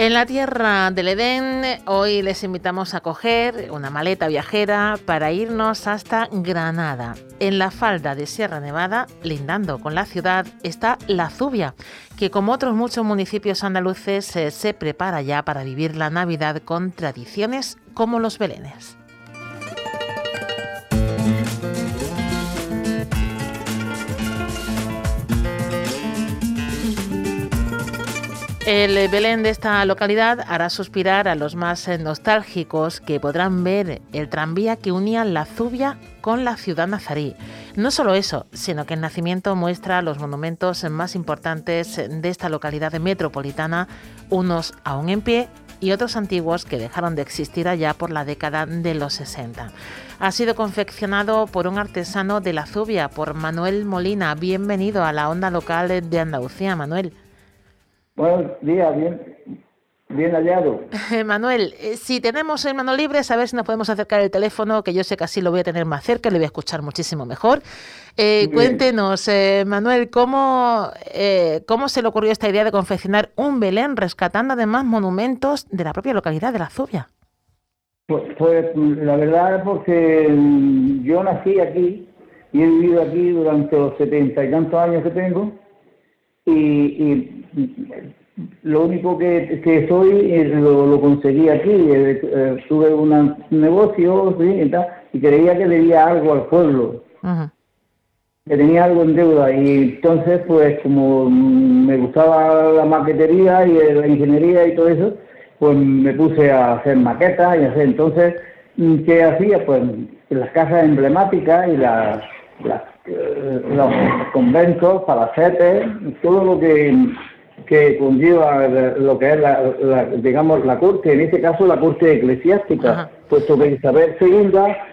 En la tierra del Edén, hoy les invitamos a coger una maleta viajera para irnos hasta Granada. En la falda de Sierra Nevada, lindando con la ciudad, está La Zubia, que como otros muchos municipios andaluces se, se prepara ya para vivir la Navidad con tradiciones como los belenes. El Belén de esta localidad hará suspirar a los más eh, nostálgicos que podrán ver el tranvía que unía la Zubia con la ciudad nazarí. No solo eso, sino que el nacimiento muestra los monumentos más importantes de esta localidad metropolitana, unos aún en pie y otros antiguos que dejaron de existir allá por la década de los 60. Ha sido confeccionado por un artesano de la Zubia, por Manuel Molina. Bienvenido a la onda local de Andalucía, Manuel. Buenos días, bien, bien hallado. Manuel, eh, si tenemos el mano libre, a ver si nos podemos acercar el teléfono, que yo sé que así lo voy a tener más cerca, le voy a escuchar muchísimo mejor. Eh, cuéntenos, eh, Manuel, ¿cómo, eh, ¿cómo se le ocurrió esta idea de confeccionar un Belén rescatando además monumentos de la propia localidad de La Zubia? Pues, pues la verdad es porque mm, yo nací aquí y he vivido aquí durante los setenta y tantos años que tengo y, y lo único que, que soy eh, lo, lo conseguí aquí. Eh, tuve un negocio ¿sí? y, tal, y creía que debía algo al pueblo, Ajá. que tenía algo en deuda. Y entonces, pues como me gustaba la maquetería y la ingeniería y todo eso, pues me puse a hacer maquetas y hacer. Entonces, ¿qué hacía? Pues las casas emblemáticas y las, las, eh, los conventos, palacetes, todo lo que que conlleva lo que es la, la, digamos la corte, en este caso la corte eclesiástica, Ajá. puesto que Isabel II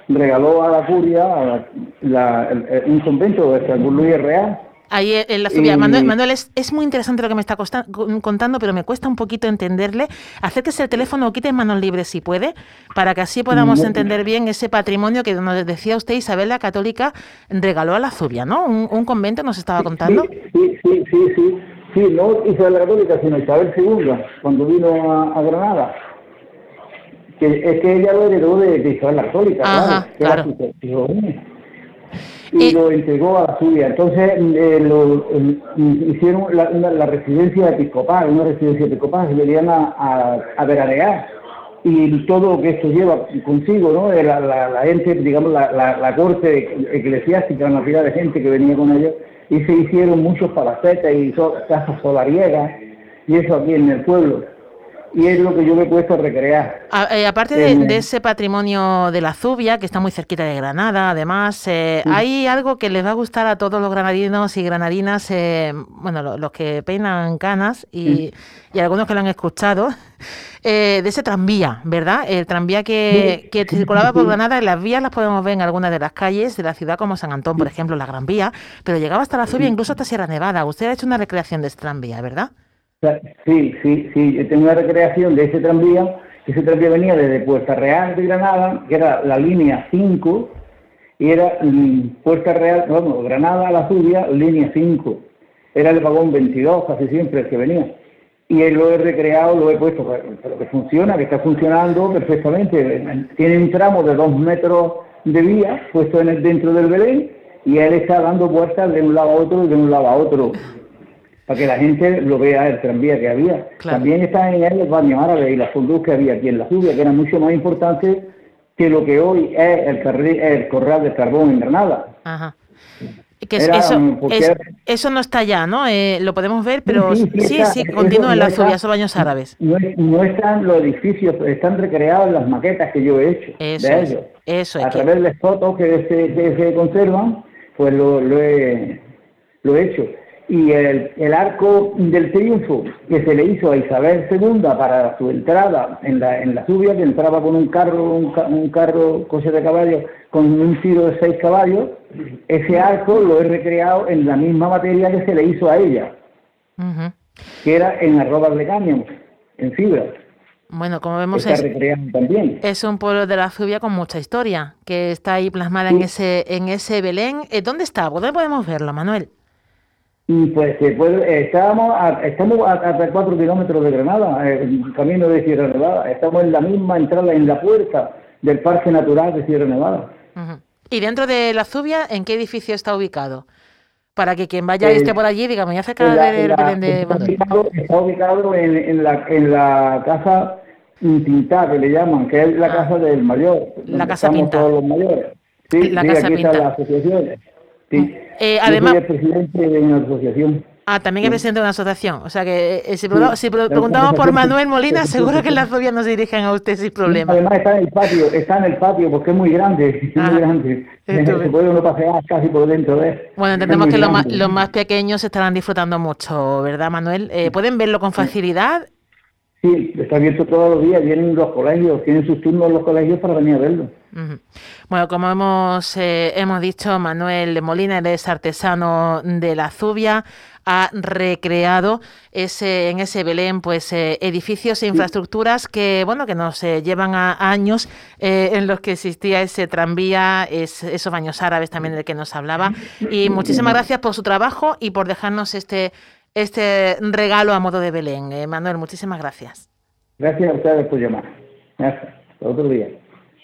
regaló a la curia a la- la- el- el- un convento de San Luis Real. Ahí en la Zubia. Y- Manuel, Manuel, es, es muy interesante lo que me está costa- contando, pero me cuesta un poquito entenderle. Acérquese el teléfono o quite manos libres si puede, para que así podamos No. entender bien ese patrimonio que nos decía usted, Isabel la Católica regaló a la Zubia, ¿no? Un, un convento nos estaba contando. Sí, sí, sí, sí, sí, sí, no Isabel la Católica, sino Isabel II, cuando vino a, a Granada. Que, es que ella lo heredó de, de Isabel la Católica, Ajá, claro, era claro. su y Y- lo entregó a la suya. Entonces eh, lo, eh, hicieron la, una- la residencia episcopal, una residencia episcopal, se venían a, a, a veranear. Y todo lo que esto lleva consigo, ¿no? Eh, La, la, la gente, digamos, la, la, la corte eclesiástica, una cantidad de gente que venía con ellos, y se hicieron muchos palacetes y so- casas solariegas, y eso aquí en el pueblo. Y es lo que yo me he puesto a recrear. A- eh, aparte de, Eh, de ese patrimonio de la Zubia, que está muy cerquita de Granada, además, eh, hay algo que les va a gustar a todos los granadinos y granadinas, eh, bueno, lo- los que peinan canas y, y algunos que lo han escuchado, eh, de ese tranvía, ¿verdad? El tranvía que, que circulaba por Granada, en las vías las podemos ver en algunas de las calles de la ciudad, como San Antón, por ejemplo, la Gran Vía, pero llegaba hasta la Zubia, incluso hasta Sierra Nevada. Usted ha hecho una recreación de ese tranvía, ¿verdad? Sí, sí, sí, yo tengo una recreación de ese tranvía, ese tranvía venía desde Puerta Real de Granada, que era la línea 5, y era mm, Puerta Real, vamos, Granada a la Zubia, línea 5. Era el vagón 22, casi siempre el que venía. Y lo he recreado, lo he puesto, pero que funciona, que está funcionando perfectamente. Tiene un tramo de dos metros de vía puesto en el, dentro del Belén, y él está dando vueltas de un lado a otro de un lado a otro para que la gente lo vea el tranvía que había. Claro. También están en él los baños árabes y las fondús que había aquí en la Zubia, que eran mucho más importantes que lo que hoy es el, carril, el corral de carbón en Granada. Ajá. Que Era, eso, porque es- eso no está ya, ¿no? Eh, lo podemos ver, pero sí, sí, está. Eso continúa en la Zubia, son baños árabes. No, no están los edificios, están recreados las maquetas que yo he hecho Eso de es, ellos. eso es A que- través de fotos que se, que se conservan, pues lo, lo he, lo he hecho. Y el, arco del triunfo que se le hizo a Isabel II para su entrada en la, en la subia, que entraba con un carro, un, carro coche de caballo con un tiro de seis caballos, ese arco lo he recreado en la misma materia que se le hizo a ella, que era en arrobas de cáñamo, en fibra. Bueno, como vemos es, es, un pueblo de la Zubia con mucha historia, que está ahí plasmada en ese en ese Belén. Eh, ¿Dónde está? ¿Dónde podemos verlo, Manuel? Pues estábamos a, estamos a, cuatro kilómetros de Granada, el camino de Sierra Nevada. Estamos en la misma entrada, en la puerta del Parque Natural de Sierra Nevada. ¿Y dentro de la Zubia, en qué edificio está ubicado? Para que quien vaya y esté por allí diga, me voy a acercar del Belén de está ubicado, está ubicado en, la, en la casa Pintada, que le llaman, que es la ah. casa del mayor. La casa Pintada. todos los mayores. Sí, la casa aquí. Sí. Eh, además, Yo soy el presidente de una asociación. Ah, también es presidente de una asociación. O sea que eh, si, preguntamos por Manuel Molina, seguro que las fobias no se dirigen a usted sin problema. Además está en el patio, está en el patio porque es muy grande, es muy ah, grande. Se puede uno pasear casi por dentro de. Bueno, entendemos que los más, los más, pequeños estarán disfrutando mucho, ¿verdad, Manuel? Eh, ¿Pueden verlo con facilidad? Sí, está abierto todos los días, vienen los colegios, tienen sus turnos los colegios para venir a verlo. Bueno, como hemos, eh, hemos dicho, Manuel Molina es artesano de la Zubia, ha recreado ese, en ese Belén pues eh, edificios e infraestructuras que bueno que nos eh, llevan a, años en los que existía ese tranvía, esos baños árabes también del que nos hablaba. Y muchísimas gracias por su trabajo y por dejarnos este, este regalo a modo de Belén. Manuel, muchísimas gracias. Gracias a ustedes por llamar. Gracias. Otro día.